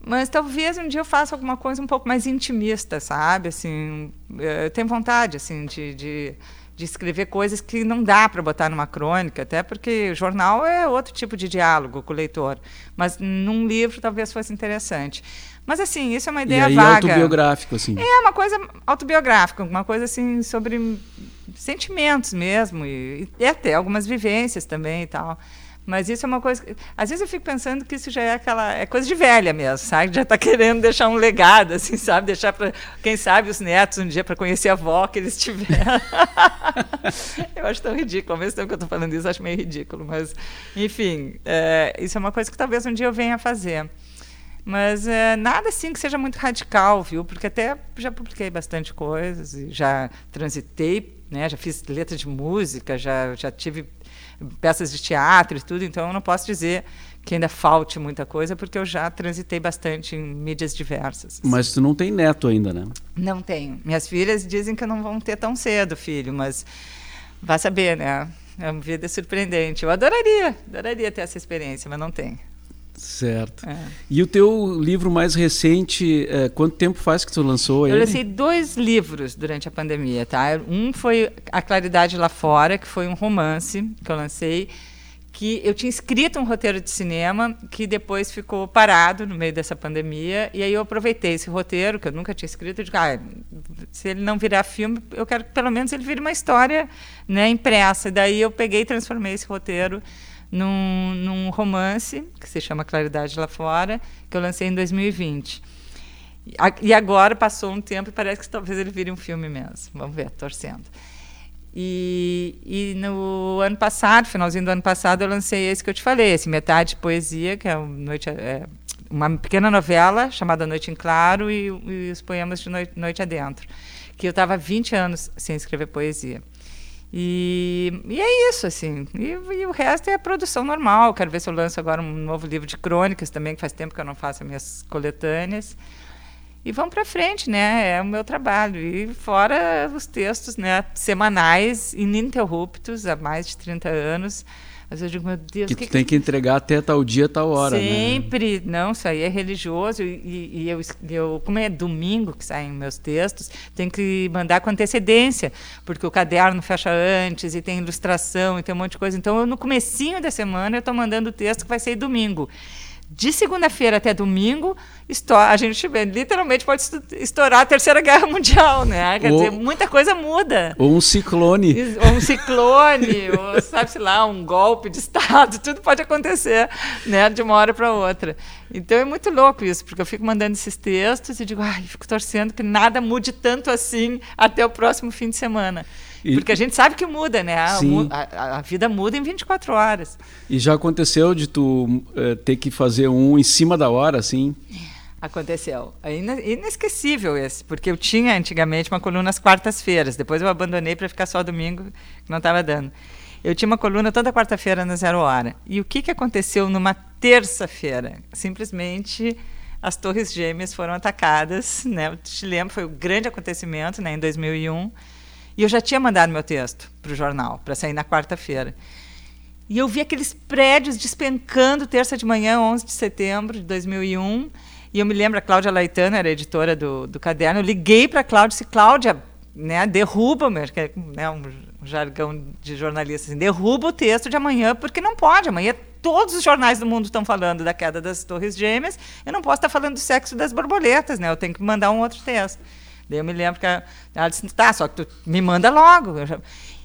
Mas talvez um dia eu faça alguma coisa um pouco mais intimista, sabe? Assim, eh, eu tenho vontade assim de, de, de escrever coisas que não dá para botar numa crônica, até porque o jornal é outro tipo de diálogo com o leitor. Mas num livro talvez fosse interessante. Mas assim, isso é uma ideia e aí, vaga. autobiográfico, assim. É uma coisa autobiográfica, uma coisa assim sobre sentimentos mesmo e, e até algumas vivências também e tal. Mas isso é uma coisa. Que, às vezes eu fico pensando que isso já é aquela. É coisa de velha mesmo, sabe? Já está [laughs] querendo deixar um legado, assim, sabe? Deixar para, quem sabe, os netos um dia para conhecer a avó que eles tiveram. [laughs] eu acho tão ridículo. Ao mesmo tempo que eu estou falando isso, acho meio ridículo. Mas, enfim, é, isso é uma coisa que talvez um dia eu venha a fazer. Mas é, nada assim que seja muito radical, viu? Porque até já publiquei bastante coisas, já transitei, né? já fiz letra de música, já, já tive peças de teatro e tudo, então eu não posso dizer que ainda falte muita coisa, porque eu já transitei bastante em mídias diversas. Mas tu não tem neto ainda, né? Não tenho. Minhas filhas dizem que não vão ter tão cedo, filho, mas vai saber, né? É uma vida surpreendente. Eu adoraria, adoraria ter essa experiência, mas não tenho. Certo. É. E o teu livro mais recente, é, quanto tempo faz que tu lançou ele? Eu lancei dois livros durante a pandemia, tá? Um foi A Claridade Lá Fora, que foi um romance que eu lancei, que eu tinha escrito um roteiro de cinema que depois ficou parado no meio dessa pandemia, e aí eu aproveitei esse roteiro, que eu nunca tinha escrito, e digo, ah, se ele não virar filme, eu quero que pelo menos ele vire uma história né, impressa. E daí eu peguei e transformei esse roteiro num, num romance que se chama Claridade Lá Fora, que eu lancei em 2020. E agora passou um tempo e parece que talvez ele vire um filme mesmo. Vamos ver, torcendo. E, e, no ano passado, finalzinho do ano passado, eu lancei esse que eu te falei, esse Metade Poesia, que é, noite, é uma pequena novela chamada Noite em Claro e, e os poemas de Noite, noite Adentro, que eu estava 20 anos sem escrever poesia. E, e, é isso, assim. E, e, o resto é produção normal. Quero ver se eu lanço agora um novo livro de crônicas também, que faz tempo que eu não faço as minhas coletâneas. E vamos para frente, né? É o meu trabalho. E fora os textos né, semanais, ininterruptos, há mais de 30 anos. Mas eu digo, meu Deus. Que, que tu tem que entregar até tal dia, tal hora. Né? Sempre. Né? Não, isso aí é religioso. E, e eu, eu, como é domingo que saem meus textos, tem que mandar com antecedência, porque o caderno fecha antes e tem ilustração e tem um monte de coisa. Então, eu, no comecinho da semana, eu estou mandando o texto que vai sair domingo de segunda-feira até domingo, a gente literalmente pode estourar a Terceira Guerra [laughs] Mundial, né? Quer ou, dizer, muita coisa muda. Ou um ciclone. Ou um ciclone, ou sabe-se lá, um golpe de Estado, [laughs] tudo pode acontecer, né? De uma hora para outra. Então é muito louco isso, porque eu fico mandando esses textos e digo, ai, fico torcendo que nada mude tanto assim até o próximo fim de semana. E... Porque a gente sabe que muda, né? A, a, a, vida muda em 24 horas. E já aconteceu de tu uh, ter que fazer um em cima da hora, assim? Aconteceu. É inesquecível esse, porque eu tinha antigamente uma coluna às quartas-feiras, depois eu abandonei para ficar só domingo, que não estava dando. Eu tinha uma coluna toda quarta-feira na Zero Hora. E o que, que aconteceu numa terça-feira? Simplesmente as Torres Gêmeas foram atacadas, né? Eu te lembro, foi o um grande acontecimento, né, em 2001. E eu já tinha mandado meu texto para o jornal, para sair na quarta-feira. E eu vi aqueles prédios despencando terça de manhã, 11 de setembro de 2001. E eu me lembro, a Cláudia Laitano era editora do, do caderno. Eu liguei para a Cláudia e disse: Cláudia, né, derruba, que é né, um jargão de jornalista, assim, derruba o texto de amanhã, porque não pode. Amanhã todos os jornais do mundo estão falando da queda das Torres Gêmeas. Eu não posso estar falando do sexo das borboletas, né? Eu tenho que mandar um outro texto. Daí eu me lembro que ela disse, tá, só que tu me manda logo.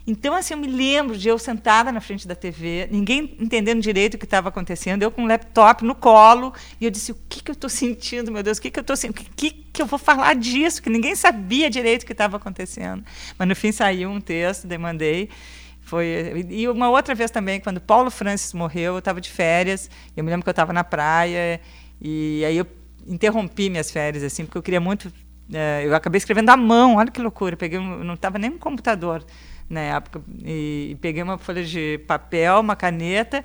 Então, assim, eu me lembro de eu sentada na frente da TV, ninguém entendendo direito o que estava acontecendo, eu com um laptop no colo, e eu disse, o que, que eu estou sentindo, meu Deus, o que, que eu estou sentindo, o que, que eu vou falar disso, que ninguém sabia direito o que estava acontecendo. Mas, no fim, saiu um texto, demandei, foi e uma outra vez também quando Paulo Francis morreu eu estava de férias eu me lembro que eu estava na praia e aí eu interrompi minhas férias assim porque eu queria muito é, eu acabei escrevendo à mão, olha que loucura. Peguei não estava nem um computador na época. E, e peguei uma folha de papel, uma caneta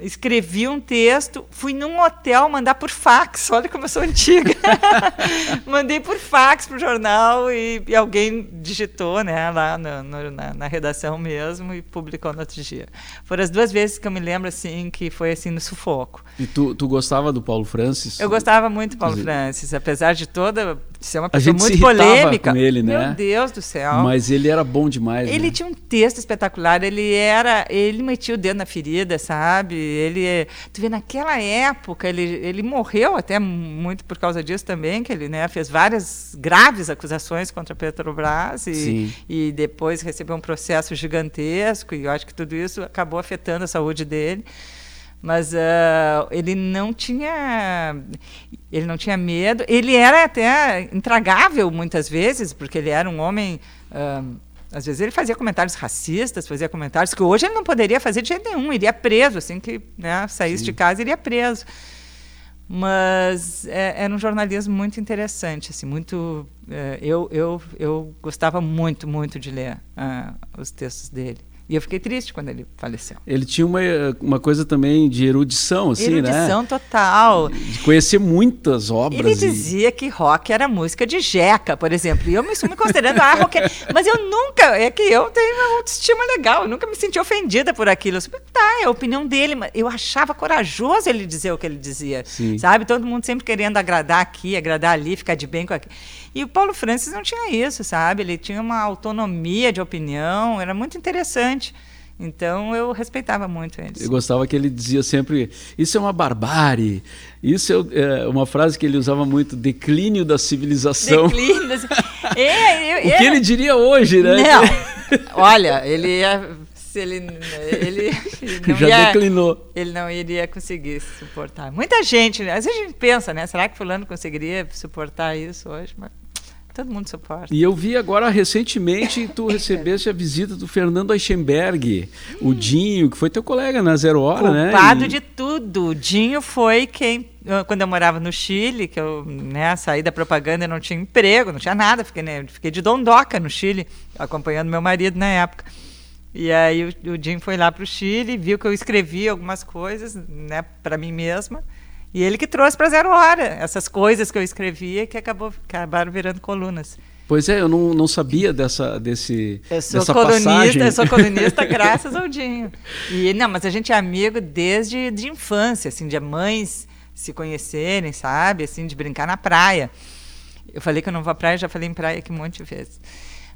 escrevi um texto, fui num hotel mandar por fax. [laughs] Olha como eu sou antiga. [laughs] Mandei por fax para o jornal e, e, alguém digitou né, lá no, no, na, na, redação mesmo e publicou no outro dia. Foram as duas vezes que eu me lembro assim que foi assim no sufoco. E tu, tu gostava do Paulo Francis? Eu gostava muito do Paulo Francis, apesar de toda ser uma pessoa muito polêmica. Com ele, né? Meu Deus do céu. Mas ele era bom demais. Ele né? tinha um texto espetacular. Ele era, ele metia o dedo na ferida, sabe? Ele, tu vê naquela época ele, ele morreu até muito por causa disso também, que ele né, fez várias graves acusações contra a Petrobras e, e depois recebeu um processo gigantesco. E eu acho que tudo isso acabou afetando a saúde dele mas uh, ele não tinha ele não tinha medo. Ele era até intragável muitas vezes porque ele era um homem uh, às vezes ele fazia comentários racistas fazia comentários que hoje ele não poderia fazer de jeito nenhum iria preso assim que né, saísse Sim. de casa iria preso. Mas é, era um jornalismo muito interessante assim muito uh, eu, eu eu gostava muito muito de ler os textos dele e eu fiquei triste quando ele faleceu. Ele tinha uma, uma coisa também de erudição, assim, erudição né? Erudição total. De conhecer muitas obras. Ele dizia e... que rock era música de jeca, por exemplo. E eu me, me considerando a [laughs] rock. Mas eu nunca. É que eu tenho uma autoestima legal. Eu nunca me senti ofendida por aquilo. Eu falei, tá, é a opinião dele. Mas eu achava corajoso ele dizer o que ele dizia. Sim. Sabe? Todo mundo sempre querendo agradar aqui, agradar ali, ficar de bem com aquilo. E o Paulo Francis não tinha isso, sabe? Ele tinha uma autonomia de opinião, era muito interessante. Então eu respeitava muito ele. Eu gostava que ele dizia sempre: Isso é uma barbárie. Isso é, é uma frase que ele usava muito: declínio da civilização. Declínio da... [laughs] é, eu, o que ele diria hoje, né? Não. [laughs] Olha, ele ia ele, ele, ele [laughs] não Já ia, declinou. Ele não iria conseguir suportar. Muita gente, às vezes a gente pensa, né? Será que fulano conseguiria suportar isso hoje? Mas todo mundo suporta. E eu vi agora recentemente [laughs] tu recebeste a visita do Fernando Eichenberg, o Dinho, que foi teu colega na Zero Hora, né? Culpado E- de tudo. O Dinho foi quem, eu- quando eu morava no Chile, que eu né, saí da propaganda e não tinha emprego, não tinha nada, fiquei, né, fiquei de dondoca no Chile, acompanhando meu marido na época. E aí o, o Dinho foi lá para o Chile, viu que eu escrevi algumas coisas né, para mim mesma, e ele que trouxe para Zero Hora essas coisas que eu escrevia que acabou, acabaram virando colunas. Pois é, eu não, não sabia dessa, desse, Eu sou dessa colunista, passagem. eu sou colunista [laughs] graças ao Dinho. E não, mas a gente é amigo desde de infância, assim, de mães se conhecerem, sabe? Assim, de brincar na praia. Eu falei que eu não vou à praia, já falei em praia aqui um monte de vezes.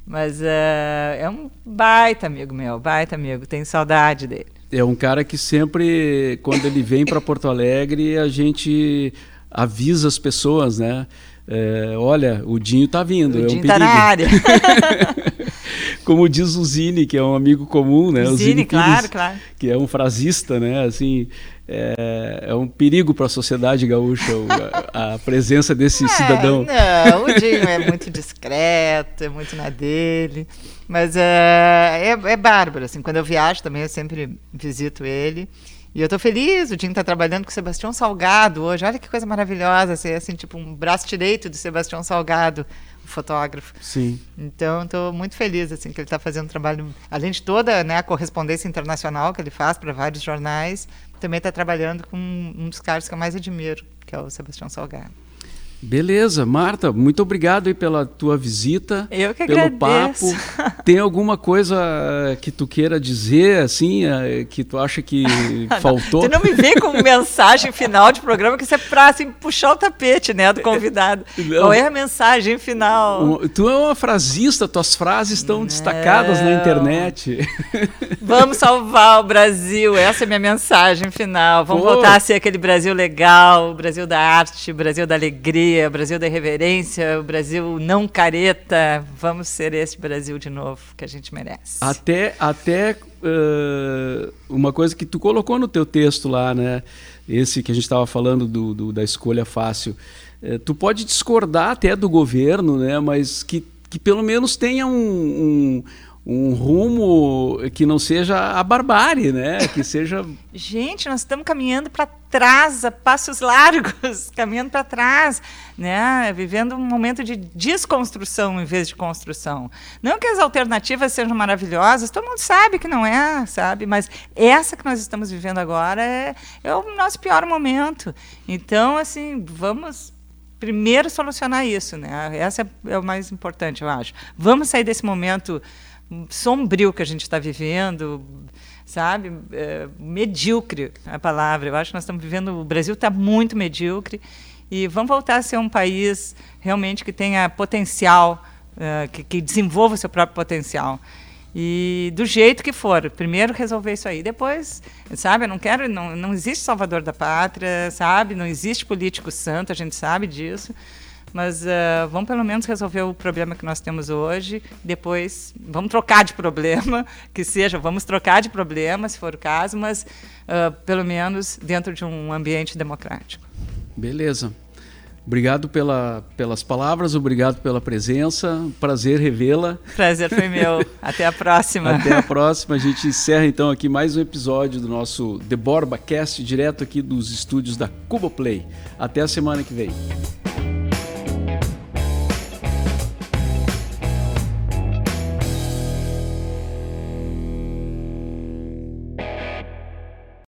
Mas eh, é um baita amigo meu, baita amigo. Tenho saudade dele. É um cara que sempre, quando ele vem para Porto Alegre, a gente avisa as pessoas, né? É, olha, o Dinho tá vindo, O é um Dinho perigo. tá na área. [laughs] Como diz o Zine, que é um amigo comum, né? O Zine, Pires, claro, claro. Que é um frasista, né? Assim, é, é um perigo para a sociedade gaúcha a, a presença desse cidadão. É, não, o Dinho [laughs] é muito discreto, é muito na dele. Mas é, é, é bárbaro, assim, quando eu viajo também eu sempre visito ele. E eu tô feliz, o Dinho tá trabalhando com o Sebastião Salgado hoje. Olha que coisa maravilhosa, ser assim, tipo um braço direito do Sebastião Salgado, fotógrafo. Sim. Então, estou muito feliz assim que ele está fazendo um trabalho, além de toda né, a correspondência internacional que ele faz para vários jornais, também está trabalhando com um dos caras que eu mais admiro, que é o Sebastião Salgado. Beleza, Marta, muito obrigado aí pela tua visita, Eu que pelo agradeço. papo. [laughs] Tem alguma coisa eh, que tu queira dizer, assim, eh, que tu acha que [laughs] faltou? Tu não me vê com mensagem final de programa que isso é para assim, puxar o tapete né, do convidado. [laughs] Não. Qual é a mensagem final? Tu é uma frasista, tuas frases estão destacadas na Não. internet. Vamos salvar o Brasil, essa é a minha mensagem final. Vamos Pô. voltar a ser aquele Brasil legal, Brasil da arte, Brasil da alegria, o Brasil da irreverência, o Brasil não careta. Vamos ser esse Brasil de novo que a gente merece. Até, até eh, uma coisa que tu colocou no teu texto lá, né? Esse que a gente estava falando do, do- da escolha fácil. Eh, tu pode discordar até do governo, né? Mas que, que pelo menos tenha um, um, um rumo que não seja a barbárie, né? Que seja [laughs] Gente, nós estamos caminhando para trás, a passos largos, [laughs] caminhando para trás, né? Vivendo um momento de desconstrução em vez de construção. Não que as alternativas sejam maravilhosas, todo mundo sabe que não é, sabe? Mas essa que nós estamos vivendo agora é, é o nosso pior momento. Então, assim, vamos primeiro solucionar isso, né? Essa é, é o mais importante, eu acho. Vamos sair desse momento sombrio que a gente está vivendo, sabe? É, medíocre a palavra. Eu acho que nós estamos vivendo. O Brasil está muito medíocre e vamos voltar a ser um país realmente que tenha potencial, é, que, que desenvolva o seu próprio potencial. E do jeito que for, primeiro resolver isso aí, depois, sabe, eu não quero, não, não existe salvador da pátria, sabe, não existe político santo, a gente sabe disso, mas uh, vamos pelo menos resolver o problema que nós temos hoje. Depois, vamos trocar de problema, [laughs] que seja, vamos trocar de problema, se for o caso, mas uh, pelo menos dentro de um ambiente democrático. Beleza. Obrigado pela, pelas palavras, obrigado pela presença. Prazer revê-la. Prazer foi meu. [laughs] Até a próxima. Até a próxima. A gente encerra então aqui mais um episódio do nosso The Borba Cast, direto aqui dos estúdios da Cuba Play. Até a semana que vem.